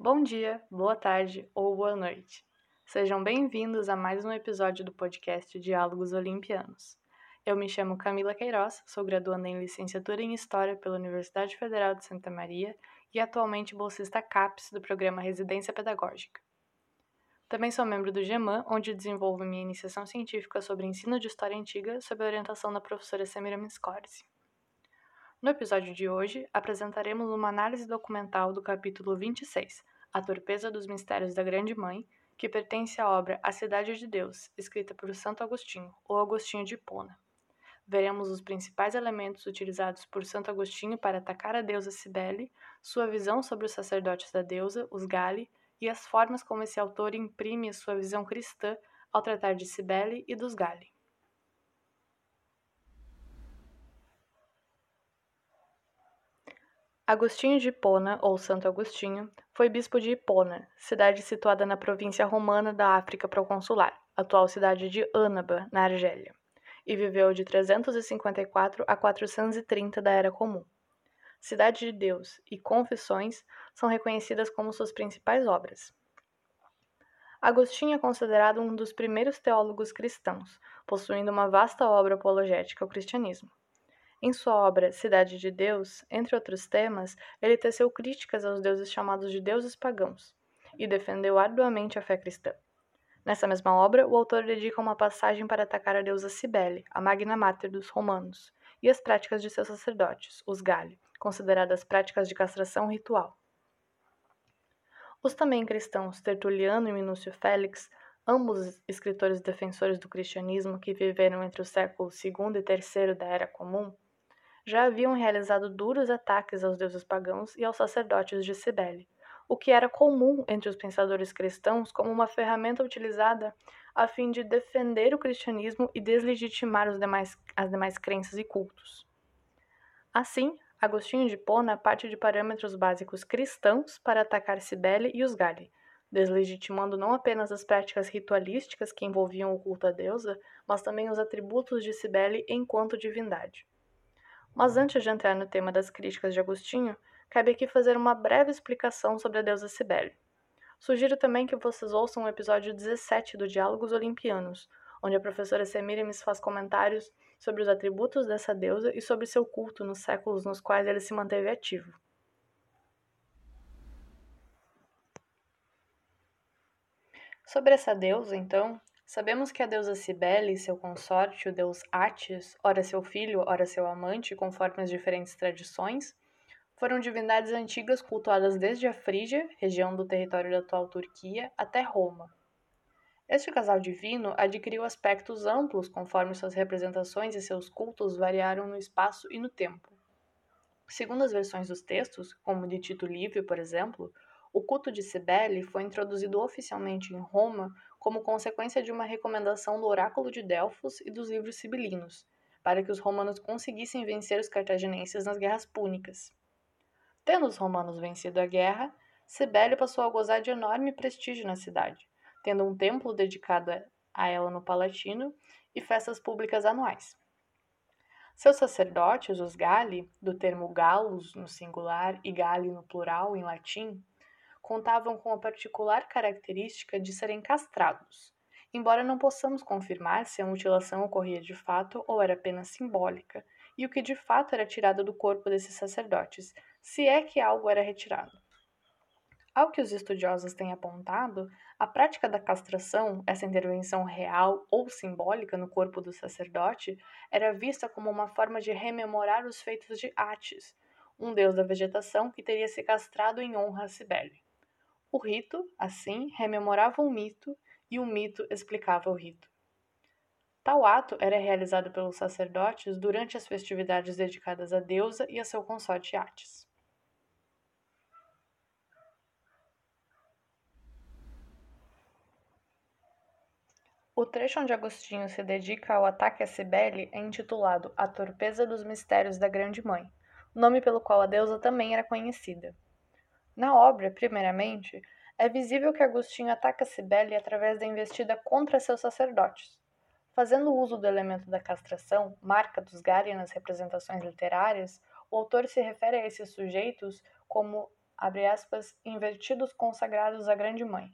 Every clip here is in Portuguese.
Bom dia, boa tarde ou boa noite. Sejam bem-vindos a mais um episódio do podcast Diálogos Olimpianos. Eu me chamo Camila Queiroz, sou graduanda em licenciatura em História pela Universidade Federal de Santa Maria e atualmente bolsista CAPES do programa Residência Pedagógica. Também sou membro do GEMAN, onde desenvolvo minha iniciação científica sobre ensino de história antiga sob a orientação da professora Semiramis Corsi. No episódio de hoje, apresentaremos uma análise documental do capítulo 26, A Torpeza dos Mistérios da Grande Mãe, que pertence à obra A Cidade de Deus, escrita por Santo Agostinho, ou Agostinho de Hipona. Veremos os principais elementos utilizados por Santo Agostinho para atacar a deusa Cibele, sua visão sobre os sacerdotes da deusa, os Gali, e as formas como esse autor imprime sua visão cristã ao tratar de Cibele e dos Gali. Agostinho de Hipona, ou Santo Agostinho, foi bispo de Hipona, cidade situada na província romana da África proconsular, atual cidade de Ânaba, na Argélia, e viveu de 354 a 430 da Era Comum. Cidade de Deus e Confissões são reconhecidas como suas principais obras. Agostinho é considerado um dos primeiros teólogos cristãos, possuindo uma vasta obra apologética ao cristianismo. Em sua obra Cidade de Deus, entre outros temas, ele teceu críticas aos deuses chamados de deuses pagãos e defendeu arduamente a fé cristã. Nessa mesma obra, o autor dedica uma passagem para atacar a deusa Cibele, a magna mater dos romanos, e as práticas de seus sacerdotes, os Gali, consideradas práticas de castração ritual. Os também cristãos Tertuliano e Minúcio Félix, ambos escritores defensores do cristianismo que viveram entre os séculos II e III da Era Comum, já haviam realizado duros ataques aos deuses pagãos e aos sacerdotes de Cibele, o que era comum entre os pensadores cristãos como uma ferramenta utilizada a fim de defender o cristianismo e deslegitimar demais, as demais crenças e cultos. Assim, Agostinho de Pona parte de parâmetros básicos cristãos para atacar Cibele e os Gali, deslegitimando não apenas as práticas ritualísticas que envolviam o culto à deusa, mas também os atributos de Cibele enquanto divindade. Mas antes de entrar no tema das críticas de Agostinho, cabe aqui fazer uma breve explicação sobre a deusa Cibele. Sugiro também que vocês ouçam o episódio 17 do Diálogos Olimpianos, onde a professora Semiramis faz comentários sobre os atributos dessa deusa e sobre seu culto nos séculos nos quais ele se manteve ativo. Sobre essa deusa, então, Sabemos que a deusa Cibele e seu consorte, o deus Atis, ora seu filho, ora seu amante, conforme as diferentes tradições, foram divindades antigas cultuadas desde a Frígia, região do território da atual Turquia, até Roma. Este casal divino adquiriu aspectos amplos conforme suas representações e seus cultos variaram no espaço e no tempo. Segundo as versões dos textos, como de Tito Livio, por exemplo, o culto de Cibele foi introduzido oficialmente em Roma como consequência de uma recomendação do oráculo de Delfos e dos livros sibilinos, para que os romanos conseguissem vencer os cartaginenses nas guerras púnicas. Tendo os romanos vencido a guerra, Cibele passou a gozar de enorme prestígio na cidade, tendo um templo dedicado a ela no Palatino e festas públicas anuais. Seus sacerdotes, os Gali, do termo Galus no singular e Gali no plural em latim, contavam com a particular característica de serem castrados, embora não possamos confirmar se a mutilação ocorria de fato ou era apenas simbólica, e o que de fato era tirado do corpo desses sacerdotes, se é que algo era retirado. Ao que os estudiosos têm apontado, a prática da castração, essa intervenção real ou simbólica no corpo do sacerdote, era vista como uma forma de rememorar os feitos de Atis, um deus da vegetação que teria se castrado em honra a Cibele. O rito, assim, rememorava um mito e o mito explicava o rito. Tal ato era realizado pelos sacerdotes durante as festividades dedicadas à deusa e a seu consorte Atis. O trecho onde Agostinho se dedica ao ataque a Cibele é intitulado A Torpeza dos Mistérios da Grande Mãe, nome pelo qual a deusa também era conhecida. Na obra, primeiramente, é visível que Agostinho ataca Cibele através da investida contra seus sacerdotes. Fazendo uso do elemento da castração, marca dos Gari nas representações literárias, o autor se refere a esses sujeitos como abre aspas, invertidos consagrados à Grande Mãe,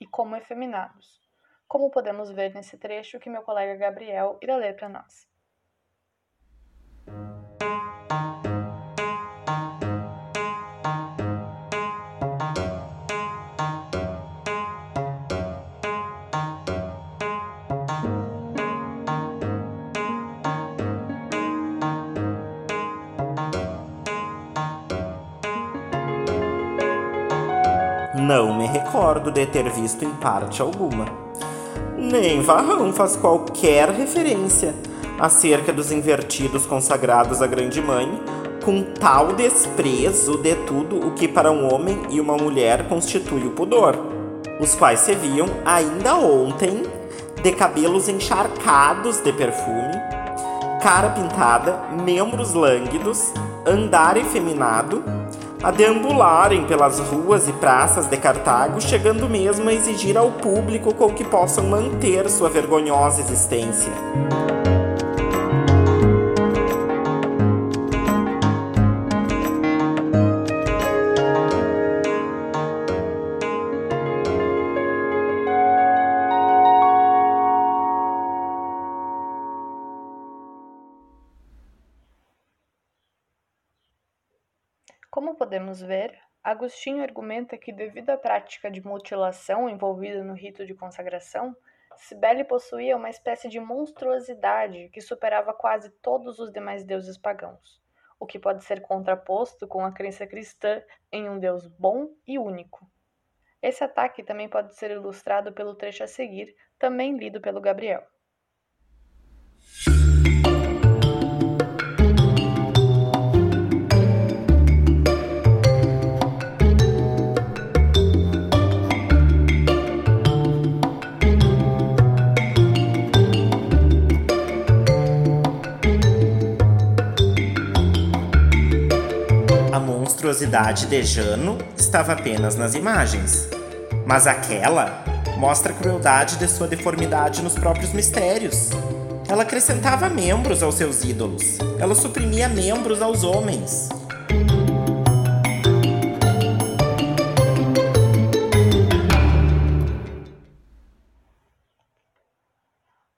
e como efeminados, como podemos ver nesse trecho que meu colega Gabriel irá ler para nós. Não me recordo de ter visto em parte alguma. Nem Varrão faz qualquer referência acerca dos invertidos consagrados à Grande Mãe, com tal desprezo de tudo o que para um homem e uma mulher constitui o pudor, os quais se viam ainda ontem de cabelos encharcados de perfume, cara pintada, membros lânguidos, andar efeminado a deambularem pelas ruas e praças de Cartago, chegando mesmo a exigir ao público com que possam manter sua vergonhosa existência. Podemos ver, Agostinho argumenta que, devido à prática de mutilação envolvida no rito de consagração, Cibele possuía uma espécie de monstruosidade que superava quase todos os demais deuses pagãos, o que pode ser contraposto com a crença cristã em um Deus bom e único. Esse ataque também pode ser ilustrado pelo trecho a seguir, também lido pelo Gabriel. Monstruosidade de Jano estava apenas nas imagens, mas aquela mostra a crueldade de sua deformidade nos próprios mistérios. Ela acrescentava membros aos seus ídolos, ela suprimia membros aos homens.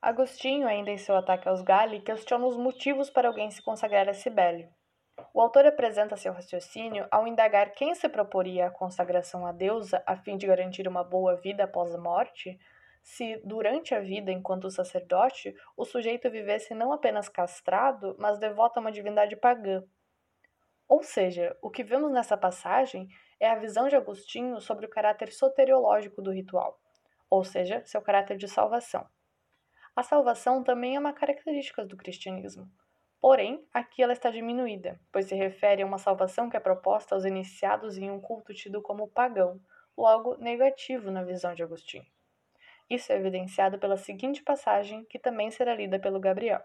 Agostinho, ainda em seu ataque aos Galli, questiona os motivos para alguém se consagrar a Cibele. O autor apresenta seu raciocínio ao indagar quem se proporia a consagração à deusa a fim de garantir uma boa vida após a morte, se, durante a vida enquanto sacerdote, o sujeito vivesse não apenas castrado, mas devoto a uma divindade pagã. Ou seja, o que vemos nessa passagem é a visão de Agostinho sobre o caráter soteriológico do ritual, ou seja, seu caráter de salvação. A salvação também é uma característica do cristianismo. Porém, aqui ela está diminuída, pois se refere a uma salvação que é proposta aos iniciados em um culto tido como pagão, logo negativo na visão de Agostinho. Isso é evidenciado pela seguinte passagem, que também será lida pelo Gabriel.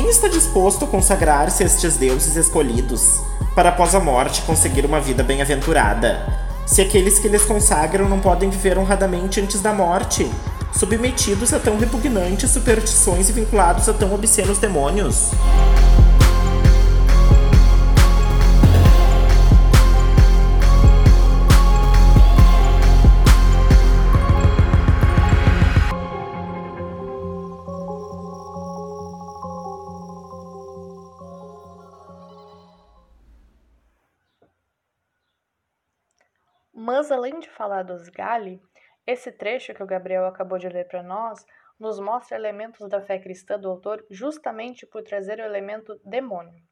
Quem está disposto a consagrar-se a estes deuses escolhidos, para após a morte conseguir uma vida bem-aventurada? Se aqueles que lhes consagram não podem viver honradamente antes da morte, submetidos a tão repugnantes superstições e vinculados a tão obscenos demônios? Mas além de falar dos Gali, esse trecho que o Gabriel acabou de ler para nós nos mostra elementos da fé cristã do autor justamente por trazer o elemento demônio.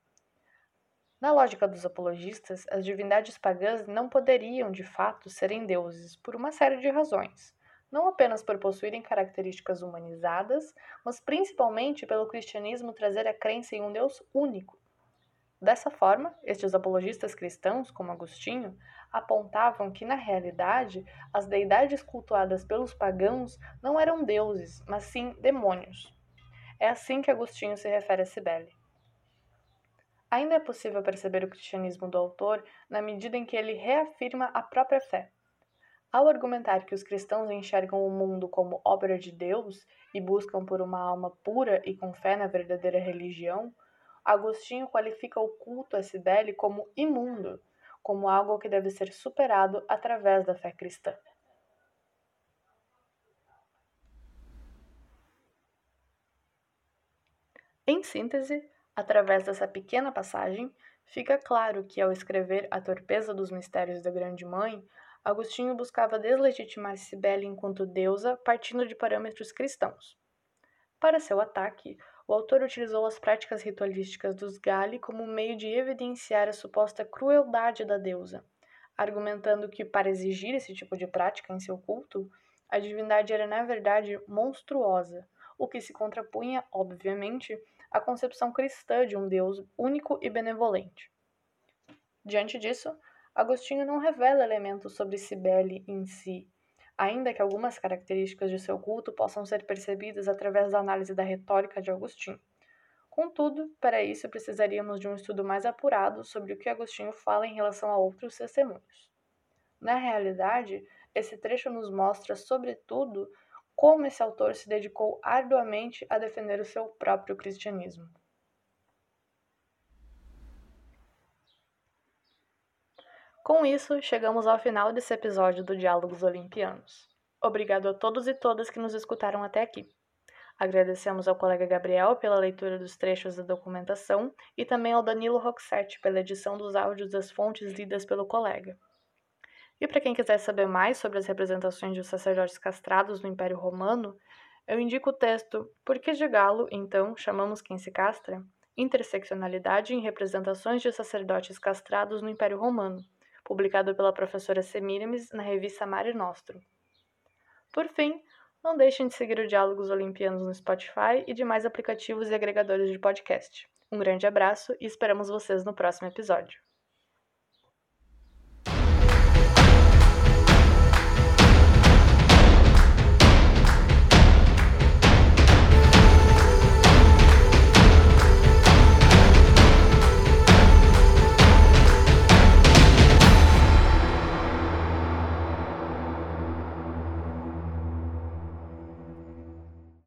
Na lógica dos apologistas, as divindades pagãs não poderiam, de fato, serem deuses por uma série de razões, não apenas por possuírem características humanizadas, mas principalmente pelo cristianismo trazer a crença em um Deus único. Dessa forma, estes apologistas cristãos, como Agostinho, apontavam que, na realidade, as deidades cultuadas pelos pagãos não eram deuses, mas sim demônios. É assim que Agostinho se refere a Cibele. Ainda é possível perceber o cristianismo do autor na medida em que ele reafirma a própria fé. Ao argumentar que os cristãos enxergam o mundo como obra de Deus e buscam por uma alma pura e com fé na verdadeira religião, Agostinho qualifica o culto a Cibele como imundo, como algo que deve ser superado através da fé cristã. Em síntese, através dessa pequena passagem, fica claro que, ao escrever A Torpeza dos Mistérios da Grande Mãe, Agostinho buscava deslegitimar Cibele enquanto deusa partindo de parâmetros cristãos. Para seu ataque, o autor utilizou as práticas ritualísticas dos Gali como meio de evidenciar a suposta crueldade da deusa, argumentando que, para exigir esse tipo de prática em seu culto, a divindade era na verdade monstruosa, o que se contrapunha, obviamente, à concepção cristã de um Deus único e benevolente. Diante disso, Agostinho não revela elementos sobre Cibele em si, ainda que algumas características de seu culto possam ser percebidas através da análise da retórica de Agostinho. Contudo, para isso precisaríamos de um estudo mais apurado sobre o que Agostinho fala em relação a outros testemunhos. Na realidade, esse trecho nos mostra, sobretudo, como esse autor se dedicou arduamente a defender o seu próprio cristianismo. Com isso, chegamos ao final desse episódio do Diálogos Olimpianos. Obrigado a todos e todas que nos escutaram até aqui. Agradecemos ao colega Gabriel pela leitura dos trechos da documentação e também ao Danilo Roxette pela edição dos áudios das fontes lidas pelo colega. E para quem quiser saber mais sobre as representações dos sacerdotes castrados no Império Romano, eu indico o texto Por que de Galo, então, chamamos quem se castra? Interseccionalidade em representações de sacerdotes castrados no Império Romano, publicado pela professora Semiramis na revista Mare Nostro. Por fim, não deixem de seguir o Diálogos Olimpianos no Spotify e demais aplicativos e agregadores de podcast. Um grande abraço e esperamos vocês no próximo episódio.